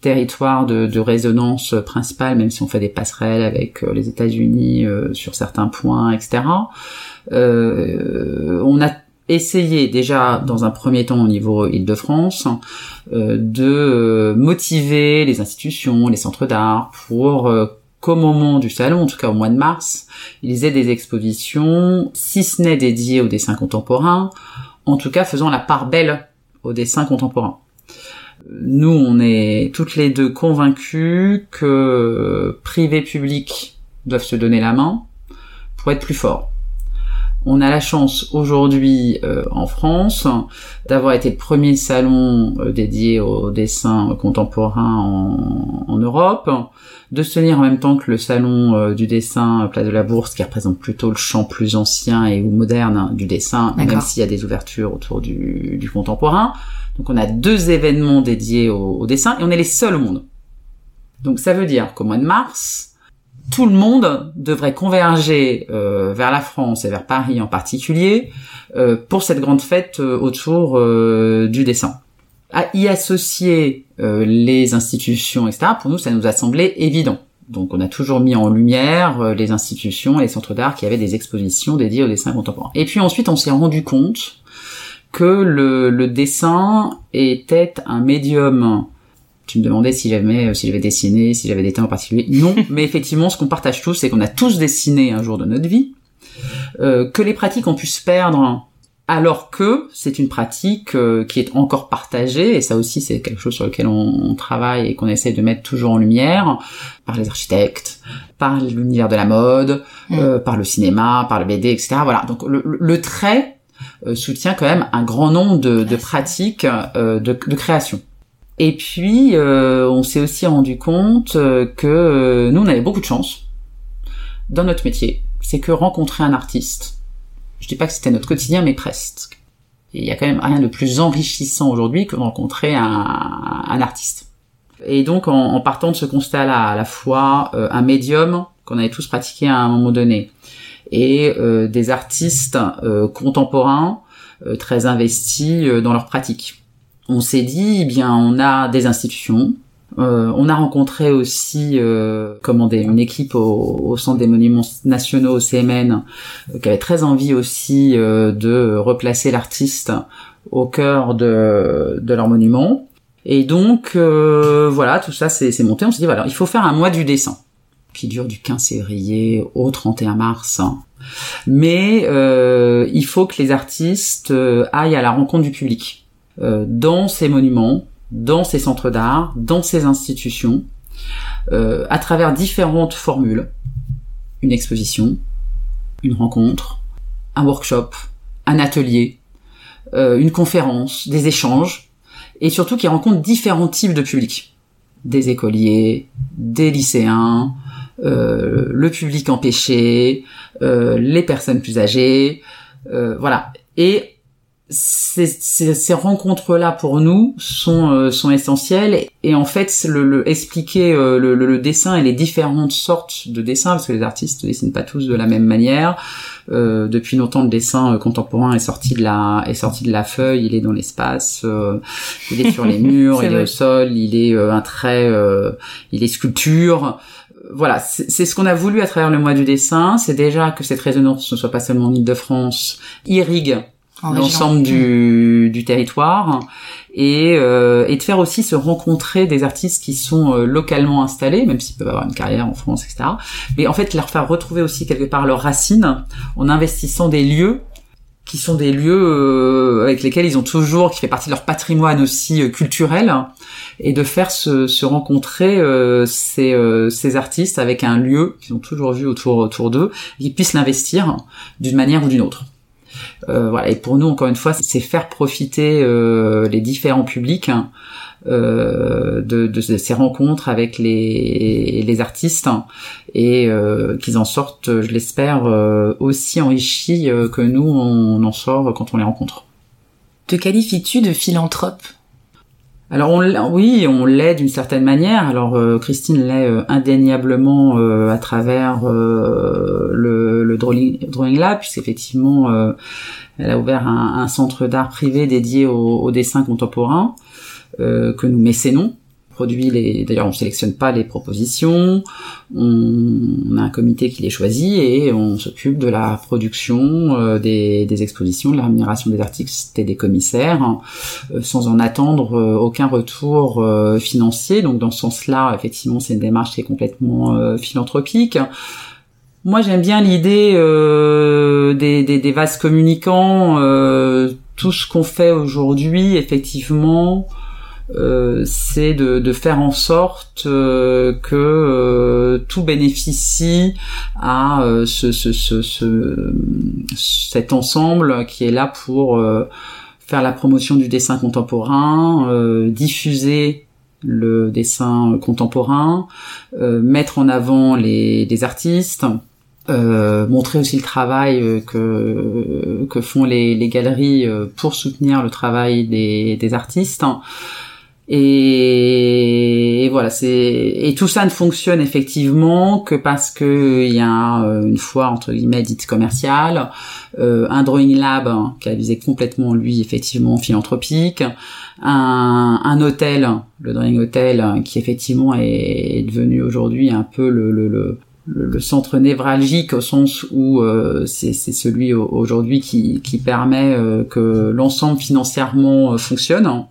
territoire de, de, résonance principale, même si on fait des passerelles avec euh, les États-Unis euh, sur certains points, etc. on a essayé déjà dans un premier temps au niveau Île-de-France de motiver les institutions, les centres d'art pour qu'au moment du salon, en tout cas au mois de mars, ils aient des expositions, si ce n'est dédiées au dessin contemporain, en tout cas faisant la part belle au dessin contemporain nous, on est toutes les deux convaincus que privé public doivent se donner la main pour être plus forts. On a la chance aujourd'hui euh, en France d'avoir été le premier salon euh, dédié au dessin contemporain en, Europe, de se tenir en même temps que le salon euh, du dessin Place de la Bourse qui représente plutôt le champ plus ancien et ou moderne du dessin, même s'il y a des ouvertures autour du, du contemporain. Donc on a deux événements dédiés au, dessin et on est les seuls au monde. Donc ça veut dire qu'au mois de mars, tout le monde devrait converger euh, vers la France et vers Paris en particulier euh, pour cette grande fête euh, autour du dessin. À y associer les institutions, etc., pour nous, ça nous a semblé évident. Donc on a toujours mis en lumière les institutions et les centres d'art qui avaient des expositions dédiées au dessin contemporain. Et puis ensuite, on s'est rendu compte que le, le dessin était un médium tu me demandais si j'avais si j'avais dessiné, si j'avais des thèmes en particulier. Non, mais effectivement, ce qu'on partage tous, c'est qu'on a tous dessiné un jour de notre vie, euh, que les pratiques ont pu se perdre, alors que c'est une pratique euh, qui est encore partagée, et ça aussi c'est quelque chose sur lequel on, travaille et qu'on essaie de mettre toujours en lumière par les architectes, par l'univers de la mode, mm. euh, par le cinéma, par le BD, etc. Voilà. Donc le, trait soutient quand même un grand nombre de, de pratiques de, de création. Et puis, euh, on s'est aussi rendu compte euh, que euh, nous, on avait beaucoup de chance dans notre métier. C'est que rencontrer un artiste, je dis pas que c'était notre quotidien, mais presque. Il y a quand même rien de plus enrichissant aujourd'hui que rencontrer un, artiste. Et donc, en, partant de ce constat-là, à la fois un médium qu'on avait tous pratiqué à un moment donné, et des artistes contemporains très investis dans leur pratique on s'est dit, eh bien, on a des institutions. Euh, on a rencontré aussi euh, comment une équipe au, Centre des Monuments Nationaux au CMN euh, qui avait très envie aussi euh, de replacer l'artiste au cœur de, de leur monument. Et donc voilà, tout ça c'est monté. On s'est dit voilà, il faut faire un mois du dessin qui dure du 15 février au 31 mars. Mais il faut que les artistes aillent à la rencontre du public. Euh, dans ces monuments, dans ces centres d'art, dans ces institutions, euh, à travers différentes formules. Une exposition, une rencontre, un workshop, un atelier, euh, une conférence, des échanges, et surtout qui rencontrent différents types de publics. Des écoliers, des lycéens, euh, le public empêché, euh, les personnes plus âgées, voilà. Et ces, ces, ces rencontres-là pour nous sont euh, sont essentielles et en fait le, le expliquer euh, le, le, dessin et les différentes sortes de dessins parce que les artistes dessinent pas tous de la même manière. Euh, depuis longtemps, le dessin euh, contemporain est sorti de la est sorti de la feuille, il est dans l'espace, il est sur les murs, il est au sol, il est un trait, il est sculpture voilà, c'est ce qu'on a voulu à travers le mois du dessin. C'est déjà que cette résonance ne soit pas seulement en Ile-de-France, irrigue l'ensemble du, du, territoire et, euh, et de faire aussi se rencontrer des artistes qui sont euh, localement installés, même s'ils peuvent avoir une carrière en France, etc. Mais en fait, leur faire retrouver aussi quelque part leurs racines en investissant des lieux qui sont des lieux euh, avec lesquels ils ont toujours, qui fait partie de leur patrimoine aussi euh, culturel, et de faire se, se rencontrer ces, ces artistes avec un lieu qu'ils ont toujours vu autour, autour d'eux, et qu'ils puissent l'investir d'une manière ou d'une autre. Euh, voilà. Et pour nous, encore une fois, c'est faire profiter euh, les différents publics hein, euh, de, de, ces rencontres avec les, les artistes et qu'ils en sortent, je l'espère, aussi enrichis que nous on en sort quand on les rencontre. Te qualifies-tu de philanthrope? Alors on, oui, on l'est d'une certaine manière. Alors euh, Christine l'est euh, indéniablement euh, à travers le, le drawing, Lab, puisqu'effectivement elle a ouvert un, un centre d'art privé dédié au, au dessin contemporain que nous mécénons produit les. D'ailleurs, on sélectionne pas les propositions. On, a un comité qui les choisit et on s'occupe de la production euh, des, des, expositions, de la rémunération des artistes et des commissaires, euh, sans en attendre euh, aucun retour financier. Donc, dans ce sens-là, effectivement, c'est une démarche qui est complètement philanthropique. Moi, j'aime bien l'idée des, des, des, vases communicants. tout ce qu'on fait aujourd'hui, effectivement, euh, c'est de, de, faire en sorte euh, que euh, tout bénéficie à ce, ce, ce, ce, cet ensemble qui est là pour faire la promotion du dessin contemporain, diffuser le dessin contemporain, mettre en avant les, les artistes, euh, montrer aussi le travail que, que font les, les galeries pour soutenir le travail des, des artistes Et, voilà, c'est et tout ça ne fonctionne effectivement que parce que il y a euh, une fois entre guillemets dite commerciale, euh, un drawing lab hein, qui a visé complètement lui effectivement philanthropique, un, un hôtel, le drawing hotel qui effectivement est devenu aujourd'hui un peu le, le, le le, centre névralgique au sens où euh, c'est celui aujourd'hui qui, qui permet que l'ensemble financièrement fonctionne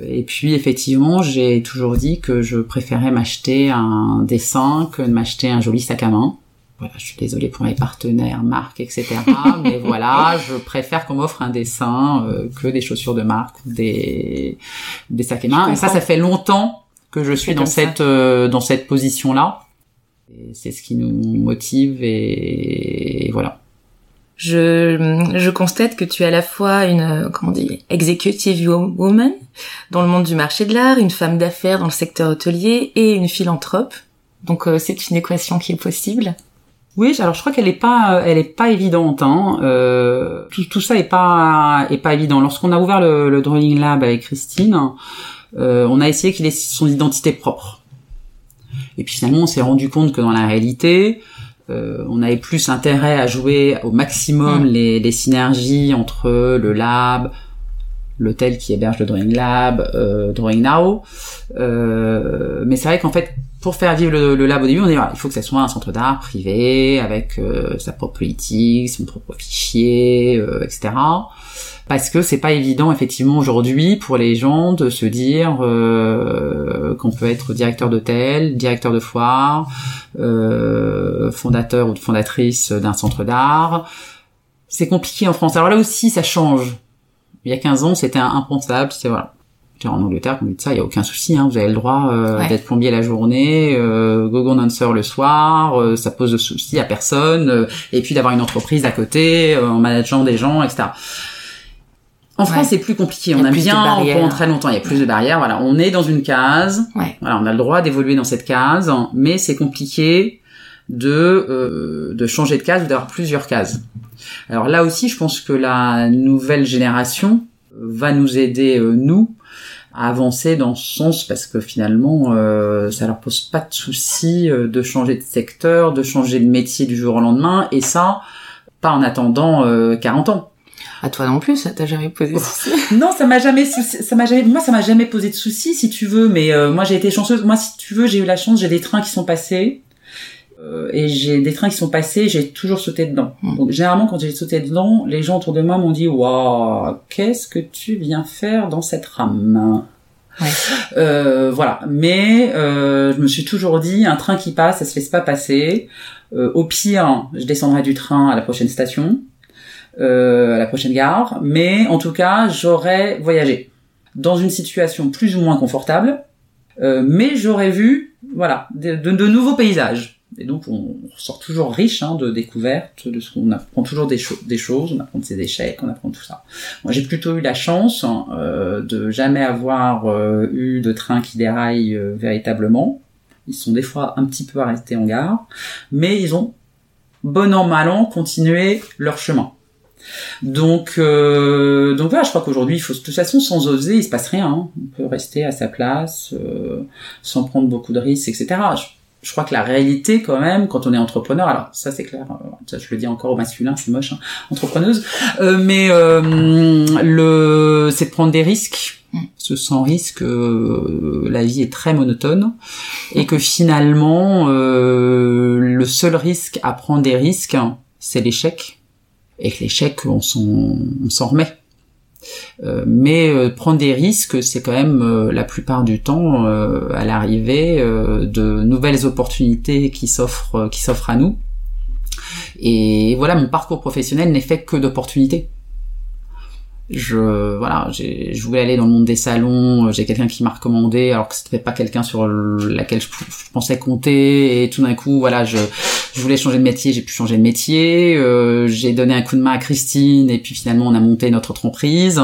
et puis effectivement, j'ai toujours dit que je préférais m'acheter un dessin que de m'acheter un joli sac à main. Voilà, je suis désolée pour mes partenaires, marques, etc. mais voilà, je préfère qu'on m'offre un dessin euh, que des chaussures de marque ou des des sacs à main. Et ça, ça fait longtemps que je suis dans cette euh, dans cette position là. C'est ce qui nous motive et voilà je, je constate que tu es à la fois une, comment dire, executive woman dans le monde du marché de l'art, une femme d'affaires dans le secteur hôtelier et une philanthrope. Donc euh, c'est une équation qui est possible. Oui, alors je crois qu'elle est pas, elle est pas évidente. Hein. Euh, tout, tout, ça est pas, est pas évident. Lorsqu'on a ouvert le, le Drawing Lab avec Christine, euh, on a essayé qu'il ait son identité propre. Et puis finalement, on s'est rendu compte que dans la réalité, euh, on avait plus intérêt à jouer au maximum mm. les, synergies entre le lab, l'hôtel qui héberge le Drawing Lab, euh, Drawing Now. Euh, mais c'est vrai qu'en fait, pour faire vivre le, lab au début, on dit il faut que ça soit un centre d'art privé avec sa propre politique, son propre fichier, etc parce que c'est pas évident effectivement aujourd'hui pour les gens de se dire euh, qu'on peut être directeur d'hôtel, directeur de foire, euh, fondateur ou fondatrice d'un centre d'art. C'est compliqué en France. Alors là aussi, ça change. Il y a 15 ans, c'était impensable. C'était voilà. En Angleterre, on dit ça, il y a aucun souci. Hein, vous avez le droit euh, d'être plombier la journée, euh, gogo dancer le soir. Euh, ça pose de soucis à personne. Euh, et puis d'avoir une entreprise à côté, en manageant des gens, etc. En France, c'est plus compliqué. On a, bien pendant très longtemps, il y a plus de barrières. Voilà, on est dans une case. Voilà, on a le droit d'évoluer dans cette case, mais c'est compliqué de euh, de changer de case ou d'avoir plusieurs cases. Alors là aussi, je pense que la nouvelle génération va nous aider euh, nous à avancer dans ce sens parce que finalement, euh, ça leur pose pas de souci euh, de changer de secteur, de changer de métier du jour au lendemain, et ça, pas en attendant 40 ans à toi non plus, ça t'a jamais posé de soucis Non, ça m'a jamais, ça m'a jamais, moi ça m'a jamais posé de soucis si tu veux. Mais euh, moi j'ai été chanceuse. Moi si tu veux, j'ai eu la chance, j'ai des trains qui sont passés. Euh, et j'ai des trains qui sont passés, j'ai toujours sauté dedans. Hmm. Donc généralement quand j'ai sauté dedans, les gens autour de moi m'ont dit waouh, qu'est-ce que tu viens faire dans cette rame? Ouais. euh, Voilà. Mais euh, je me suis toujours dit un train qui passe, ça se laisse pas passer. Euh, au pire, je descendrai du train à la prochaine station euh, à la prochaine gare, mais en tout cas, j'aurais voyagé dans une situation plus ou moins confortable, euh, mais j'aurais vu, voilà, de, de, nouveaux paysages. Et donc, on sort toujours riche hein, de découvertes, de ce qu'on apprend toujours des, des choses, on apprend de ses échecs, on apprend tout ça. Moi, j'ai plutôt eu la chance hein, euh, de jamais avoir euh, eu de train qui déraille euh, véritablement. Ils sont des fois un petit peu arrêtés en gare, mais ils ont, bon an mal an, continué leur chemin. Donc, euh, donc voilà, je crois qu'aujourd'hui, il faut de toute façon, sans oser, il se passe rien. Hein. On peut rester à sa place, euh, sans prendre beaucoup de risques, etc. Je, crois que la réalité, quand même, quand on est entrepreneur, alors ça c'est clair, euh, ça, je le dis encore au masculin, c'est moche, hein, entrepreneuse, euh, mais le, c'est de prendre des risques. Ce sans risque, la vie est très monotone et que finalement, le seul risque à prendre des risques, c'est l'échec et que l'échec, on s'en remet. Euh, mais euh, prendre des risques, c'est quand même euh, la plupart du temps à l'arrivée de nouvelles opportunités qui s'offrent qui s'offrent à nous. Et voilà, mon parcours professionnel n'est fait que d'opportunités je voilà je voulais aller dans le monde des salons j'ai quelqu'un qui m'a recommandé alors que c'était pas quelqu'un sur laquelle je, pensais compter et tout d'un coup voilà je je voulais changer de métier j'ai pu changer de métier euh, j'ai donné un coup de main à Christine et puis finalement on a monté notre entreprise.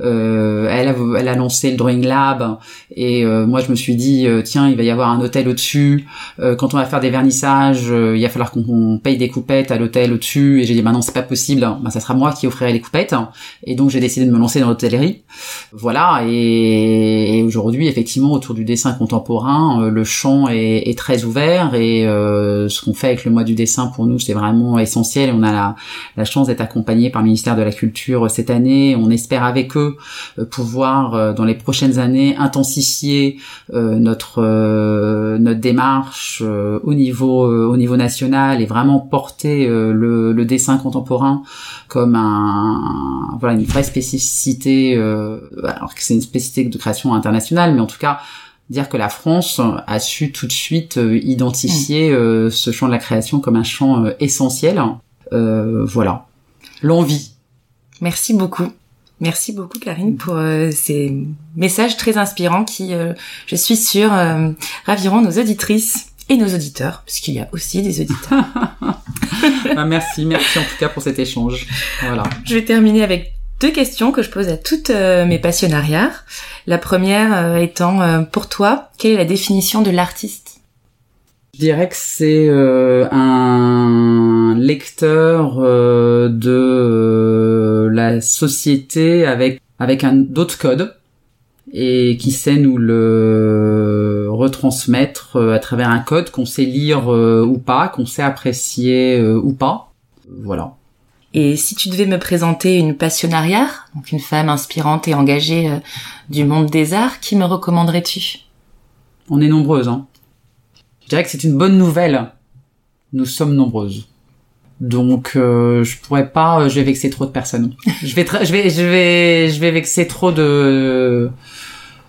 Euh, elle a elle a lancé le drawing lab et euh, moi je me suis dit euh, tiens il va y avoir un hôtel au dessus euh, quand on va faire des vernissages il va falloir qu'on paye des coupettes à l'hôtel au dessus et j'ai dit bah non c'est pas possible bah ça sera moi qui offrirai les coupettes. Et donc j'ai décidé de me lancer dans l'hôtellerie. Voilà, et, aujourd'hui, effectivement, autour du dessin contemporain, euh, le champ est, très ouvert et euh, ce qu'on fait avec le mois du dessin pour nous, c'est vraiment essentiel. On a la, chance d'être accompagné par le ministère de la Culture cette année. On espère avec eux pouvoir, dans les prochaines années, intensifier notre notre démarche au niveau au niveau national et vraiment porter le, le dessin contemporain comme un, voilà une vraie spécificité euh, alors que c'est une spécificité de création internationale mais en tout cas dire que la France a su tout de suite euh, identifier mm. euh, ce champ de la création comme un champ essentiel voilà l'envie merci beaucoup Merci beaucoup Karine pour ces messages très inspirants qui, je suis sûre, raviront nos auditrices et nos auditeurs, parce qu'il y a aussi des auditeurs. Bah, merci, merci en tout cas pour cet échange. Voilà. Je vais terminer avec deux questions que je pose à toutes euh, mes passionnariats. La première euh, étant, euh, pour toi, quelle est la définition de l'artiste? Je dirais que c'est un lecteur de la société avec avec un d'autres codes et qui sait nous le retransmettre à travers un code qu'on sait lire ou pas, qu'on sait apprécier ou pas. Voilà. Et si tu devais me présenter une passionnariat, donc une femme inspirante et engagée du monde des arts, qui me recommanderais-tu? On est nombreuses, hein. Je dirais que c'est une bonne nouvelle. Nous sommes nombreuses. Donc je pourrais pas, je vais vexer trop de personnes. je vais, je vais, je vais, je vais vexer trop de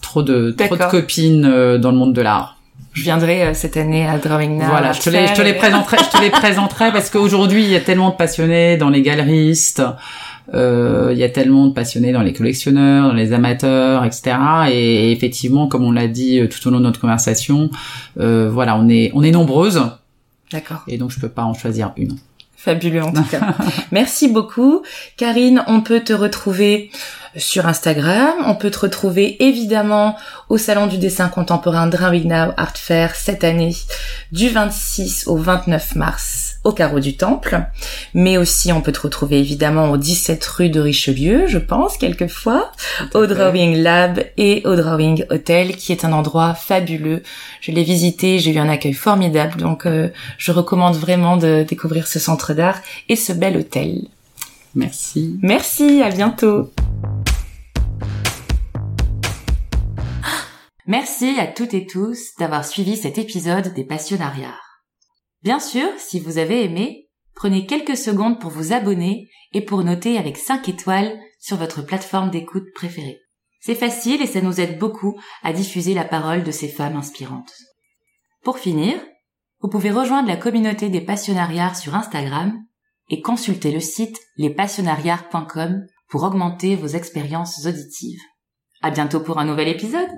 trop de trop de copines euh, dans le monde de l'art. Je viendrai euh, cette année à Drawing Now. Voilà, je te les, je te les présenterai, je te les présenterai parce qu'aujourd'hui il y a tellement de passionnés dans les galeristes, euh, il y a tellement de passionnés dans les collectionneurs, dans les amateurs, etc. Et, effectivement, comme on l'a dit euh, tout au long de notre conversation, euh, voilà, on est on est nombreuses. D'accord. Et donc je peux pas en choisir une. Fabuleux en tout cas. Merci beaucoup. Karine, on peut te retrouver sur Instagram. On peut te retrouver évidemment au Salon du dessin contemporain Drawing Now Art Fair cette année du 26 au 29 mars au carreau du Temple. Mais aussi on peut te retrouver évidemment au 17 rue de Richelieu, je pense, quelquefois, au Drawing Lab et au Drawing Hotel qui est un endroit fabuleux. Je l'ai visité, j'ai eu un accueil formidable, donc euh, je recommande vraiment de découvrir ce centre d'art et ce bel hôtel. Merci. Merci, à bientôt. Merci à toutes et tous d'avoir suivi cet épisode des Passionnariats. Bien sûr, si vous avez aimé, prenez quelques secondes pour vous abonner et pour noter avec 5 étoiles sur votre plateforme d'écoute préférée. C'est facile et ça nous aide beaucoup à diffuser la parole de ces femmes inspirantes. Pour finir, vous pouvez rejoindre la communauté des passionnariats sur Instagram et consulter le site lespassionnariats.com pour augmenter vos expériences auditives. À bientôt pour un nouvel épisode!